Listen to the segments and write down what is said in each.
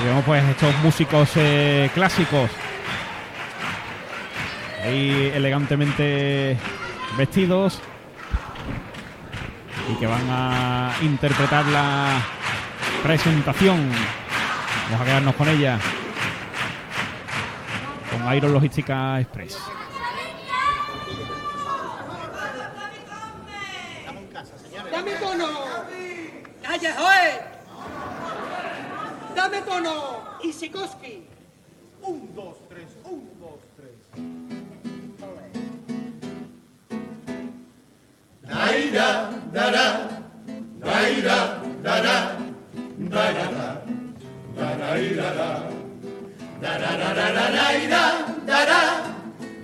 Y vemos pues estos músicos eh, clásicos ahí elegantemente vestidos y que van a interpretar la presentación. Vamos a quedarnos con ella. Con Iron Logística Express. Sikorsky! Un, dos, tres, un, dos, tres. Daira, dará, daira, dará, dará, dará, dará, dará, daira, dará,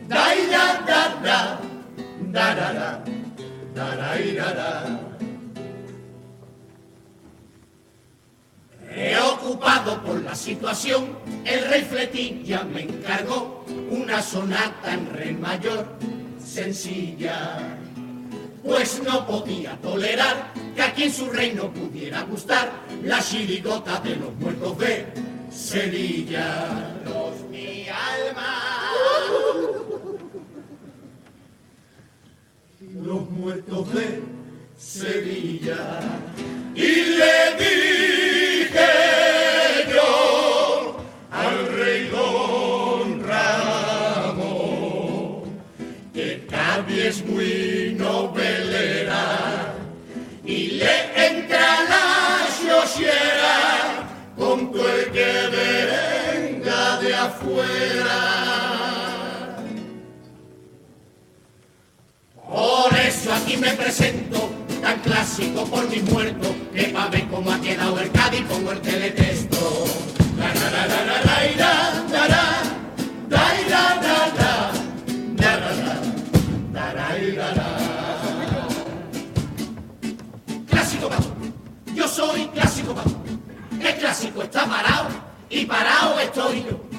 daira, dará, dará, dará, dará. Preocupado por la situación, el rey Fletín ya me encargó una sonata en re mayor, sencilla. Pues no podía tolerar que aquí en su reino pudiera gustar la chirigota de los muertos de Sevilla. Los mi alma. Los muertos de Sevilla. Y le dije clásico por mis muertos, que pa' ver cómo ha quedado el Cádiz pongo el teletexto. Clásico pato, yo soy clásico pato. El clásico está parado y parado estoy yo.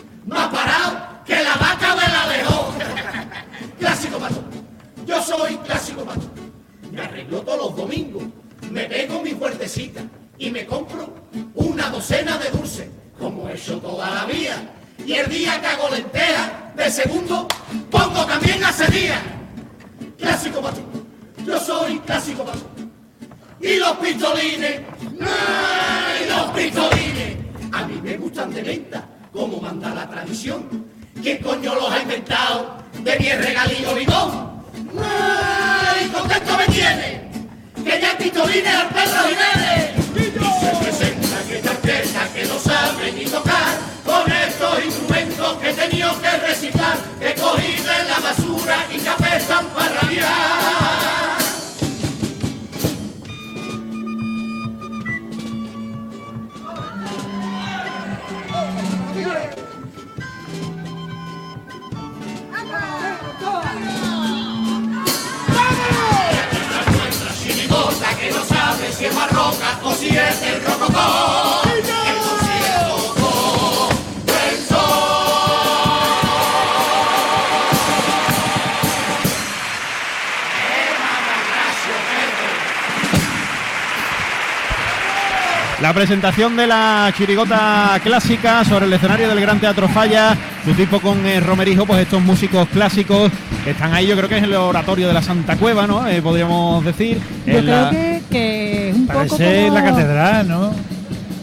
Presentación de la chirigota clásica sobre el escenario del Gran Teatro Falla, su tipo con eh, Romerijo, pues estos músicos clásicos que están ahí, yo creo que es el oratorio de la Santa Cueva, ¿no? Eh, podríamos decir. Yo creo la- que, que es un poco Parece como... la catedral, ¿no?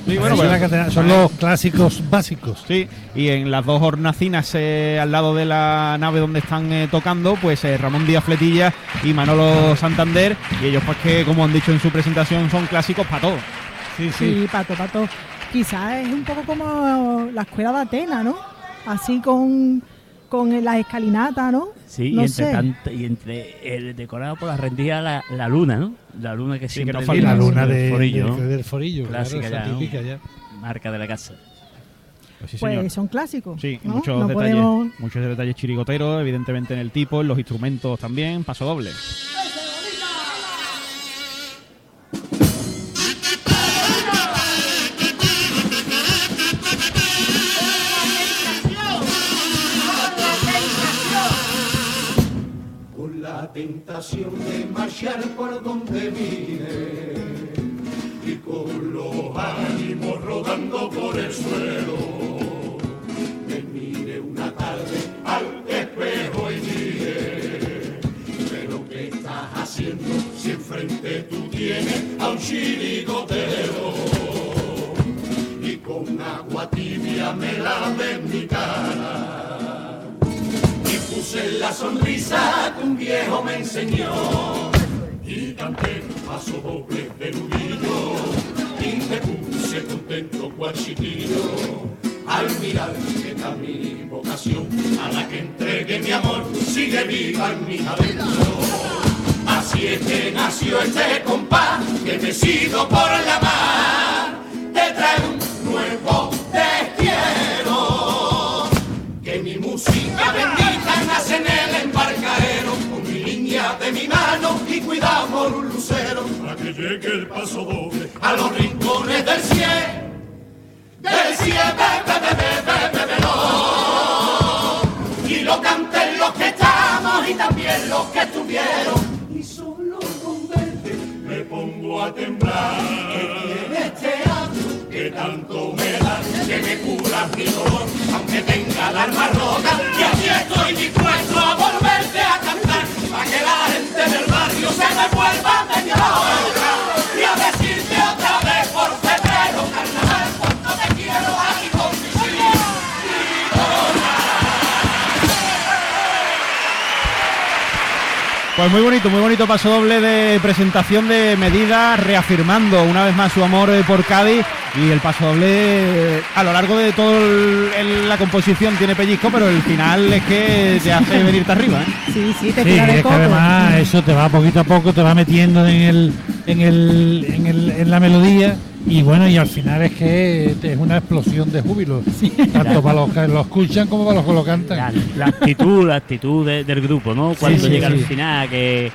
Sí, bueno, pues- la catedral. Son los clásicos básicos. Sí, y en las dos hornacinas eh, al lado de la nave donde están eh, tocando, pues eh, Ramón Díaz Fletilla y Manolo Santander, y ellos pues que como han dicho en su presentación son clásicos para todo. Sí, Sí, pato, pato. Quizás es un poco como la escuela de Atenas, ¿no? Así con, con las escalinatas, ¿no? Sí, No y entre sé. tanto, y entre el decorado por la rendija la, la luna, ¿no? La luna que siempre no Y falta la Sí, luna del de, forillo, de- ¿no? del forillo, Clásica claro, ya, ¿no? ya. marca de la casa. Pues sí, Pues son clásicos. Sí, y ¿no? muchos No detalles, podemos- muchos detalles chirigoteros, evidentemente en el tipo, en los instrumentos también, paso doble. Tentación de marchar por donde vine y con los ánimos rodando por el el suelo. Me mire una tarde al espejo y dije, pero ¿qué estás haciendo si enfrente tú tienes a un chirigotero? Y con agua tibia me lavé mi cara y puse la sonrisa viejo me enseñó. Y canté un paso doble de nudillo y me puse contento cual chiquillo. Al mirar que está mi vocación a la que entregué mi amor sigue viva en mi adentro así es que nació este compás que me sigo por la mar te trae un nuevo y cuidamos un lucero para que llegue el paso doble a los rincones del cielo del cielo be, be, be, be, be, be, no. y lo canten los que estamos y también los que estuvieron. Y solo con verte me pongo a temblar. Que tienes teatro que tanto me da que me cura mi dolor. Aunque tenga la alma rota y aquí estoy dispuesto a volverte se me vuelva media Pues muy bonito, muy bonito paso doble de presentación de medidas, reafirmando una vez más su amor eh, por Cádiz y el paso doble eh, a lo largo de toda la composición tiene pellizco, pero el final es que te hace venirte arriba. ¿eh? Sí, sí, te Sí, de es que coco. además eso te va poquito a poco, te va metiendo en el, en el, en el, en la melodía y bueno, y al final es que es una explosión de júbilo, tanto para los que lo escuchan como para los que lo cantan. La, la actitud, la actitud de- del grupo, ¿no? Cuando sí, llega al final, que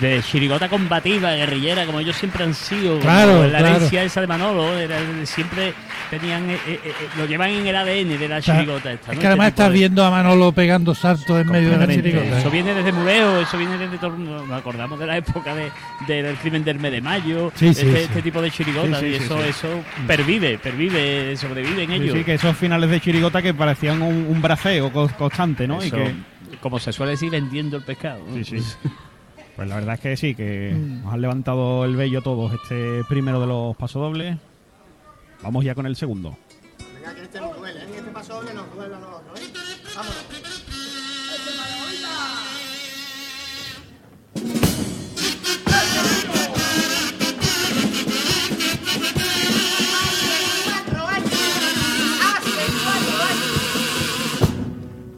de chirigota combativa, guerrillera, como ellos siempre han sido, Claro, la claro. herencia esa de Manolo, era- siempre tenían, eh, eh, eh, lo llevan en el ADN de la chirigota esta, es ¿no? que además Este estás de- viendo a Manolo pegando saltos en medio de la chirigota. Eso viene desde Mureo, eso viene desde todo. Nos acordamos de la época de, del crimen del mes de mayo, Sí, sí, este, sí. este tipo de chirigotas, y eso, eso pervive, pervive, sobrevive en ellos. sí, que esos finales de chirigota que parecían un, un braceo constante, ¿no? Y Eso, que, Como se suele decir, vendiendo el pescado. ¿no? Sí, sí. Pues la verdad es que sí, que nos han levantado el vello todos este primero de los pasodobles. Vamos ya con el segundo. Venga, que este nos duele, ¿eh? Este paso doble nos duele a los otros, ¿eh? Vámonos.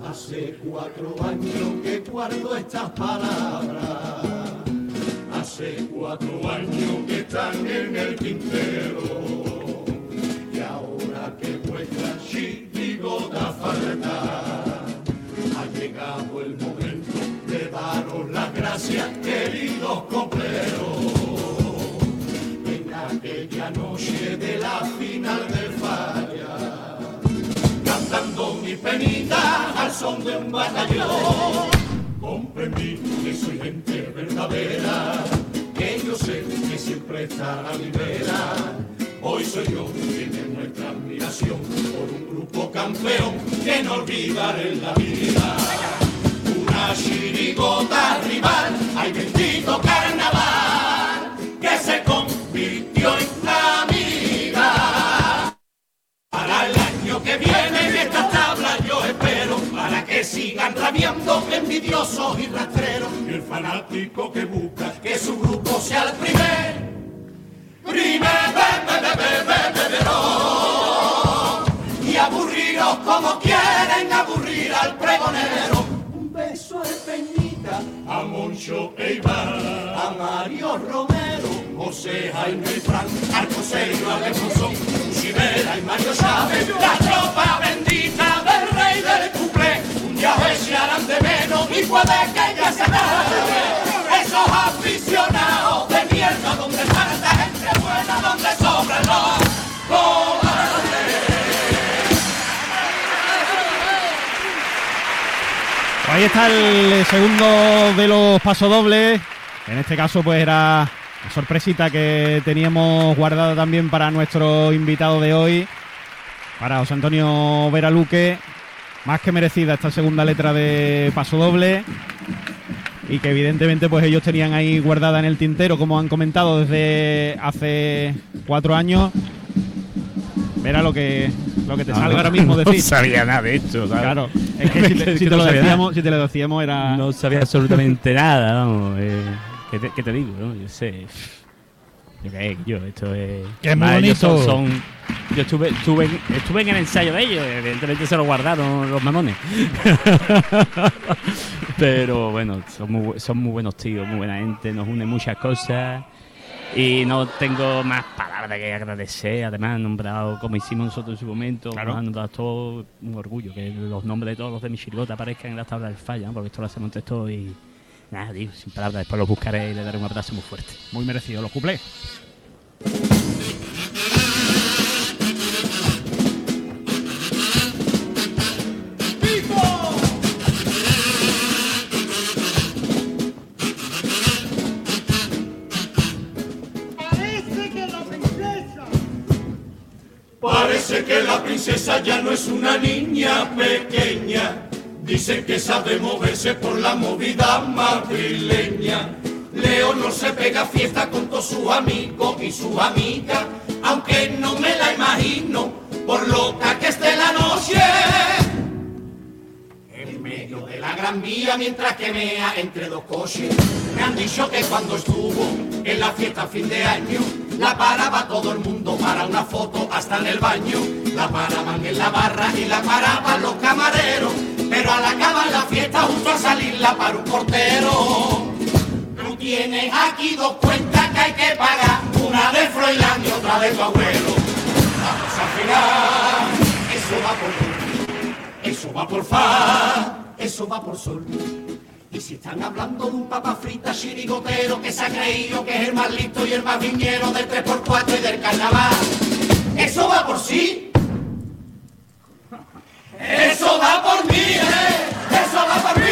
Hace cuatro años que guardo estas palabras. Hace cuatro años que están en el tintero. Y ahora que vuestra chirigota falta, ha llegado el momento de daros las gracias, queridos copleros. En aquella noche de la final del falla cantando mi penita al son de un batallón. Comprendí que soy gente verdadera, que yo sé que siempre estará mi vera. Hoy soy yo quien demuestra admiración por un grupo campeón que no olvidaré en la vida. Una chirigota rival, ay bendito carnaval, que se convirtió en la amiga. Para el año que viene en que sigan rabiando envidiosos y rastreros. Y el fanático que busca que su grupo sea el primer primer be- be- be- be- be- bebedor. y aburriros como quieren aburrir al pregonero. Un beso al Peñita a Moncho e Iván a Mario Romero José Jaime y Fran Arcoserio Alfonso Chivera y Mario Chávez. La tropa bendita cuplé un día se harán de menos y puede que ya se acabe esos aficionados de mierda donde falta gente buena donde sobran los ahí está el segundo de los pasodobles. En este caso, pues era la sorpresita que teníamos guardada también para nuestro invitado de hoy. para José Antonio Veraluque. Más que merecida esta segunda letra de paso doble. Y que evidentemente pues ellos tenían ahí guardada en el tintero, como han comentado desde hace cuatro años. Verá lo que, lo que te salga ahora mismo decir. No sabía nada de esto, ¿sabes? Claro, es que si te, si no lo decíamos, si te lo decíamos era. No sabía absolutamente nada, vamos. Eh, ¿qué, te, qué te digo? no? Yo sé. Yo qué, yo, esto es. Es muy bonito. Son, son- yo estuve, estuve, en, estuve en el ensayo de ellos, evidentemente se lo guardaron los mamones. Pero bueno, son muy, son muy buenos tíos, muy buena gente, nos une muchas cosas. Y no tengo más palabras que agradecer. Además, han nombrado, como hicimos nosotros en su momento, Claro. nos han nombrado todo un orgullo que los nombres de todos los de mi chirigota aparezcan en la tabla del falla, ¿no? porque esto lo hacemos entre todos y nada, tío, sin palabras. Después los buscaré y le daré un abrazo muy fuerte. Muy merecido, los cuplés. Parece que la princesa Parece que la princesa ya no es una niña pequeña. Dicen que sabe moverse por la movida madrileña. Leo no se pega fiesta con todos sus amigos y sus amigas, aunque no me la imagino por loca que esté la noche. En medio de la gran vía mientras que mea entre dos coches. Me han dicho que cuando estuvo en la fiesta fin de año, la paraba todo el mundo para una foto hasta en el baño. La paraban en la barra y la paraban los camareros. Pero al acabar la fiesta justo a salirla para un portero. Tú tienes aquí dos cuentas que hay que pagar, una de Froilán y otra de tu abuelo. Vamos a final, eso va por eso va por fa, eso va por sol. Y si están hablando de un papa frita chirigotero que se ha creído que es el más listo y el más viñero del 3x4 y del carnaval, eso va por sí. Eso va por mí, ¿eh? Eso va por mí.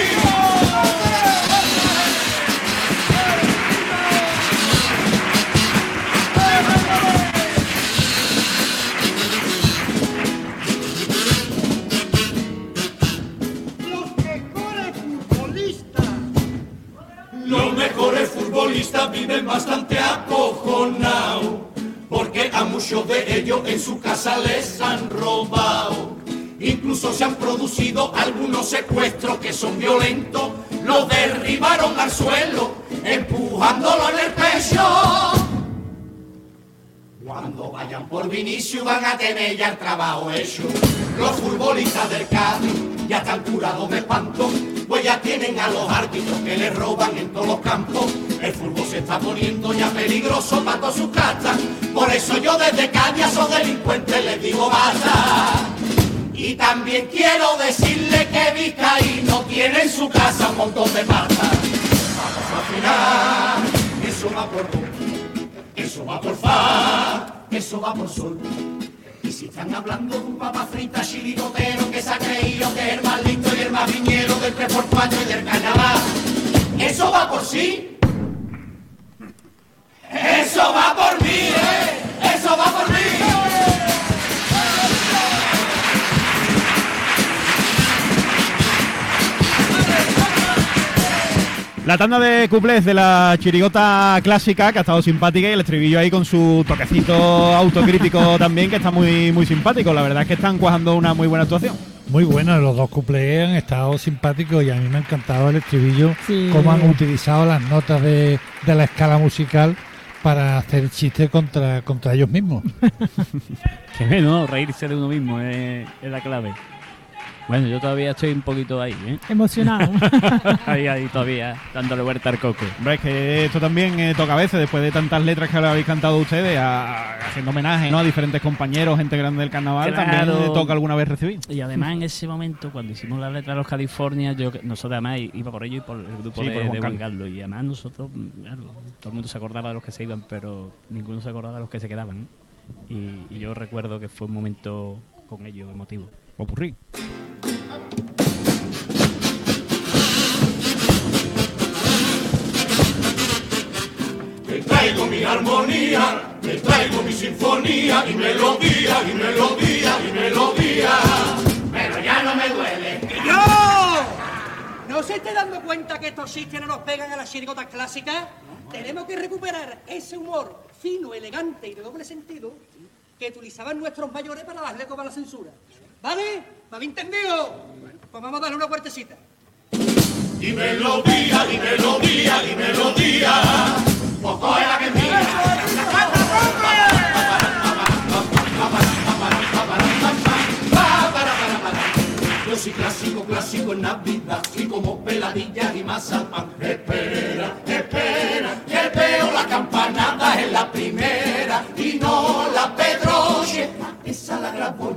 los mejores futbolistas Los mejores futbolistas viven bastante acojonados, porque a muchos de ellos en su casa les han robado. Se han producido algunos secuestros que son violentos, los derribaron al suelo, empujándolo en el pecho. Cuando vayan por Vinicius van a tener ya el trabajo hecho. Los futbolistas del Cádiz ya están curados de espanto, pues ya tienen a los árbitros que les roban en todos los campos. El fútbol se está poniendo ya peligroso para todas sus casas. Por eso yo desde Cádiz a esos delincuentes les digo basta. Y también quiero decirle que Vizcaíno tiene en su casa un montón de patas. Vamos a afinar, eso va por do, eso va por fa, eso va por sol. Y si están hablando de un papa frita chirigotero que se ha creído que es el más listo y el más viñero del 3x4 y del carnaval, eso va por sí. Eso va por mí, ¿eh? Eso va por mí. La tanda de cuplés de la chirigota clásica, que ha estado simpática, y el estribillo ahí con su toquecito autocrítico también, que está muy, muy simpático. La verdad es que están cuajando una muy buena actuación. Muy bueno, los dos cuplés han estado simpáticos y a mí me ha encantado el estribillo, Sí. cómo han utilizado las notas de, de la escala musical para hacer chistes contra, contra ellos mismos. Que bueno, reírse de uno mismo es, es la clave. Bueno, yo todavía estoy un poquito ahí, ¿eh? Emocionado. ahí, ahí todavía dándole vuelta al coco. Hombre, es que esto también eh, toca a veces, después de tantas letras que le habéis cantado ustedes, a- a- haciendo homenaje ¿no? a diferentes compañeros, gente grande del carnaval, Claro. también eh, toca alguna vez recibir. Y además en ese momento, cuando hicimos la letra de los California, yo nosotros además iba por ello y por el grupo Sí, de, por Juan de Carlos. Y además nosotros, claro, todo el mundo se acordaba de los que se iban, pero ninguno se acordaba de los que se quedaban. Y, y yo recuerdo que fue un momento con ellos emotivo. Popurrí. Me traigo mi armonía, me traigo mi sinfonía y melodía, y melodía, y melodía. Pero ya no me duele. ¡No! ¿No se está dando cuenta que estos chistes no nos pegan a las chirigotas clásicas? Tenemos que recuperar ese humor fino, elegante y de doble sentido que utilizaban nuestros mayores para darle coba a la censura. ¿Vale? ¿Me habéis entendido? Pues vamos a darle una puertecita. Y melodía, y melodía, y melodía, poco es la que mía. Yo soy clásico, clásico en Navidad y como peladilla y mazapán. Espera, espera,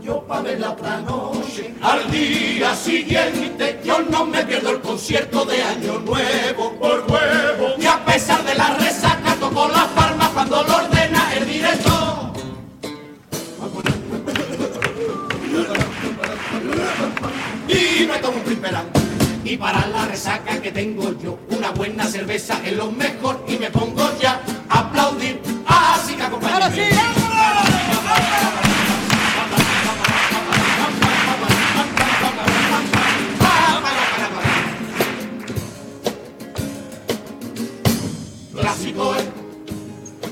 yo pa' verla otra noche. Al día siguiente yo no me pierdo el concierto de Año Nuevo por huevo. Y a pesar de la resaca toco las palmas cuando lo ordena el director. y me tomo un primerán. Y para la resaca que tengo yo, una buena cerveza es lo mejor y me pongo ya a aplaudir. Así que acompáñame.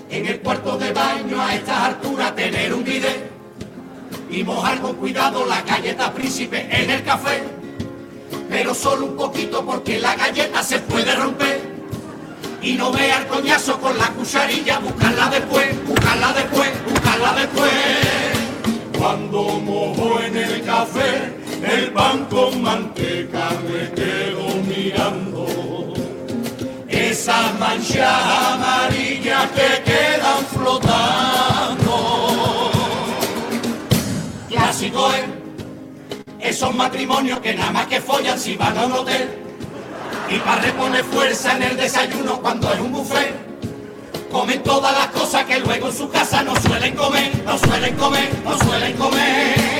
En el cuarto de baño a estas alturas tener un bidet y mojar con cuidado la galleta príncipe en el café. Pero solo un poquito porque la galleta se puede romper. Y no vea el coñazo con la cucharilla, buscarla después, buscarla después, buscarla después. Cuando mojo en el café, el pan con manteca me quedo mirando. Esas manchas amarillas que quedan flotando. Clásico es esos matrimonios que nada más que follan si van a un hotel. Y para reponer fuerza en el desayuno cuando es un buffet. Comen todas las cosas que luego en su casa no suelen comer, no suelen comer, no suelen comer.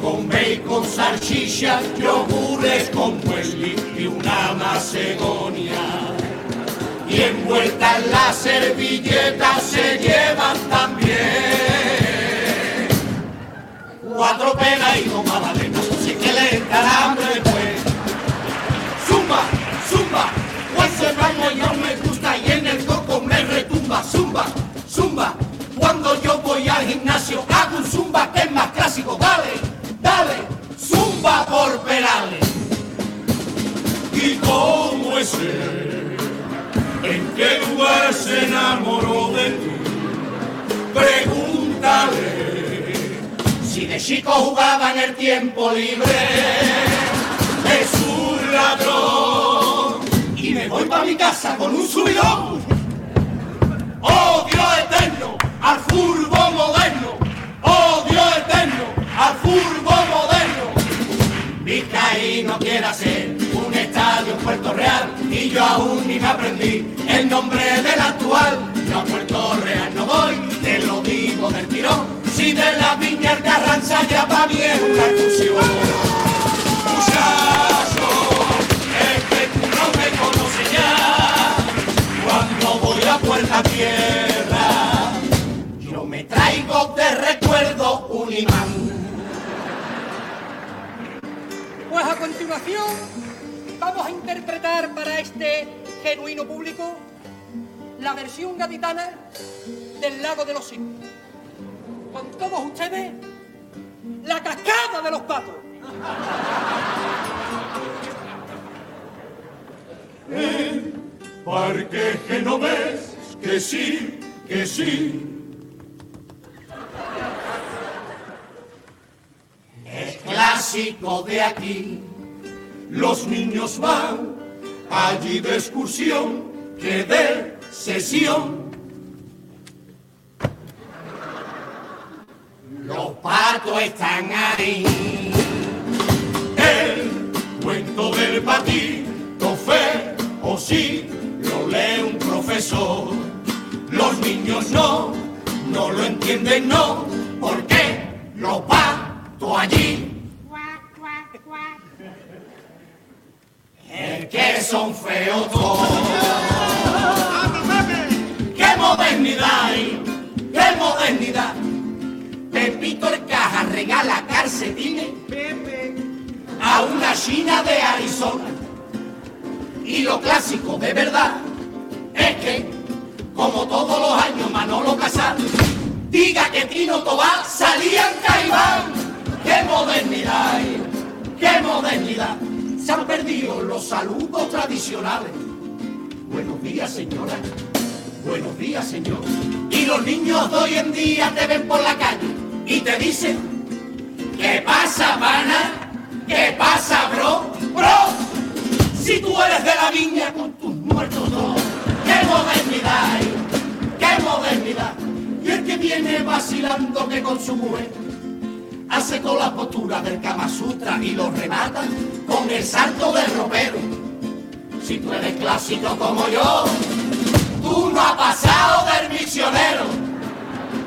Con bacon, salchicha, yogures con muesli y una macedonia. Y envuelta en la servilleta se llevan también cuatro penas y dos magdalenas, así que le entra hambre después. Zumba, zumba, pues ese baño ya me gusta y en el coco me retumba. Zumba, zumba, cuando yo voy al gimnasio hago un zumba que es más clásico. Dale, dale, zumba por perales. ¿Y cómo es él? ¿En qué lugar se enamoró de ti? Pregúntale si de chico jugaba en el tiempo libre, es un ladrón. Y me voy para mi casa con un subidón. Oh Dios eterno, al furbo moderno. Al furbo moderno. Vizcaíno quiere hacer un estadio en Puerto Real y yo aún ni me aprendí el nombre del actual. Yo a Puerto Real no voy, te lo digo del tirón. Si de la viña el Carranza ya mí es una excursión. No Tierra, yo me traigo de recuerdo un imán. Continuación vamos a interpretar para este genuino público la versión gaditana del Lago de los Cisnes. Con todos ustedes, la cascada de los patos. Parque que no ves, que sí, que sí. Es clásico de aquí, los niños van allí de excursión que de sesión. Los patos están ahí. El cuento del patito fe o sí lo lee un profesor. Los niños no, no lo entienden, no, porque los patos allí. Es que son feos todos. ¡Qué modernidad! hay! ¡Qué modernidad! Pepito el caja regala calcetines a una china de Arizona Y lo clásico de verdad es que, como todos los años Manolo Casal, diga que Tino Tobal salía saludos tradicionales. Buenos días, señora. Buenos días, señor. Y los niños de hoy en día te ven por la calle y te dicen, ¿qué pasa, pana? ¿Qué pasa, bro? Bro, si tú eres de la viña con tus muertos dos, ¡qué modernidad! eh! ¡Qué modernidad! Y el que viene vacilando que con su mujer hace con la postura del Kama Sutra y lo remata con el salto del ropero. Si tú eres clásico como yo, tú no has pasado del misionero.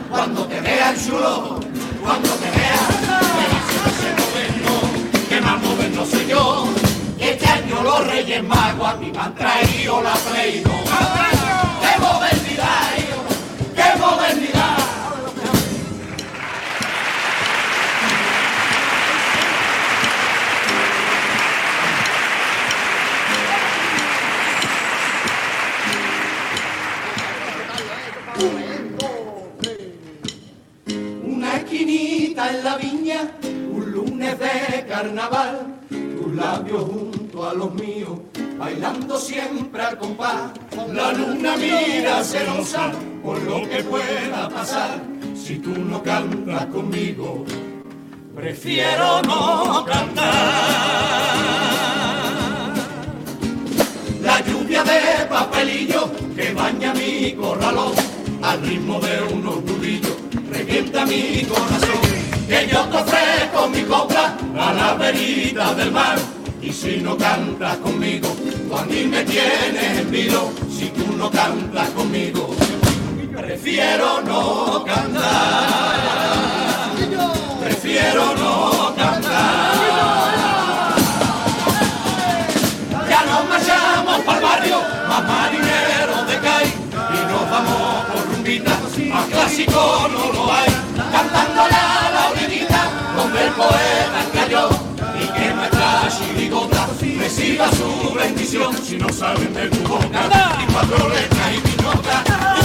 Cuando te vean chulo, cuando te vean, moderno, que más moderno soy yo. Este año los Reyes Magos a mí me han traído la Play siempre al compás. La luna mira celosa por lo que pueda pasar, si tú no cantas conmigo, prefiero no cantar. La lluvia de papelillo que baña mi corralón al ritmo de unos nudillos revienta mi corazón. Que yo te ofrezco mi copla a la verita del mar. Y si no cantas conmigo, a mí me tienes en vilo. Si tú no cantas conmigo, prefiero no cantar. Prefiero no cantar. Ya nos marchamos para el barrio, más marineros de CAI y nos vamos por rumbita, más clásico no lo hay, cantándole a la orillita donde el poeta cayó si no saben de tu boca. Y cuatro letras y piñota, una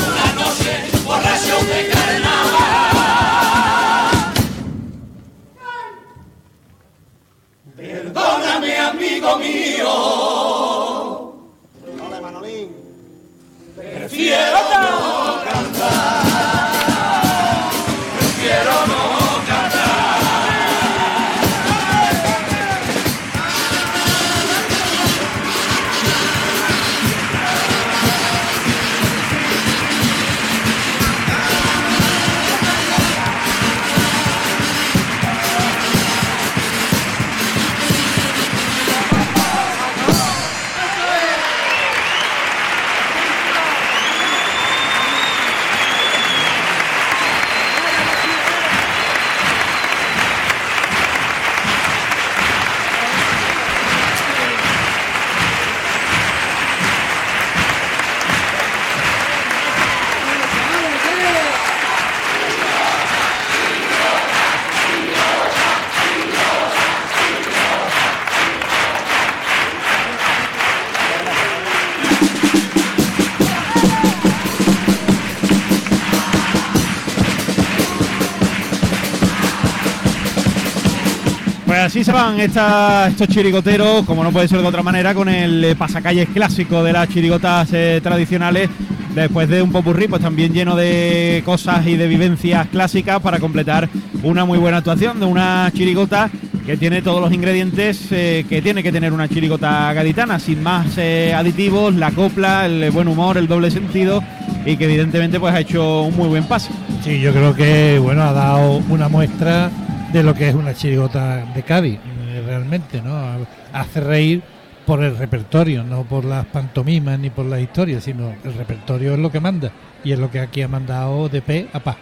así se van estas- estos chirigoteros, como no puede ser de otra manera, con el eh, pasacalles clásico de las chirigotas eh, tradicionales. Después de un popurrí, pues también lleno de cosas y de vivencias clásicas para completar una muy buena actuación de una chirigota que tiene todos los ingredientes eh, que tiene que tener una chirigota gaditana, sin más eh, aditivos, la copla, el buen humor, el doble sentido y que evidentemente pues ha hecho un muy buen pase. Sí, yo creo que bueno ha dado una muestra de lo que es una chirigota de Cádiz, eh, realmente, ¿no? Hace reír por el repertorio, no por las pantomimas ni por las historias, sino el repertorio es lo que manda y es lo que aquí ha mandado de pe a pa.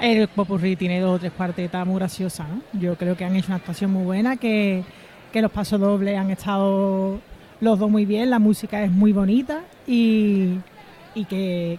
El Popurrí tiene dos o tres cuartetas muy graciosas, ¿no? Yo creo que han hecho una actuación muy buena, que, que los pasos dobles han estado los dos muy bien, la música es muy bonita y, y que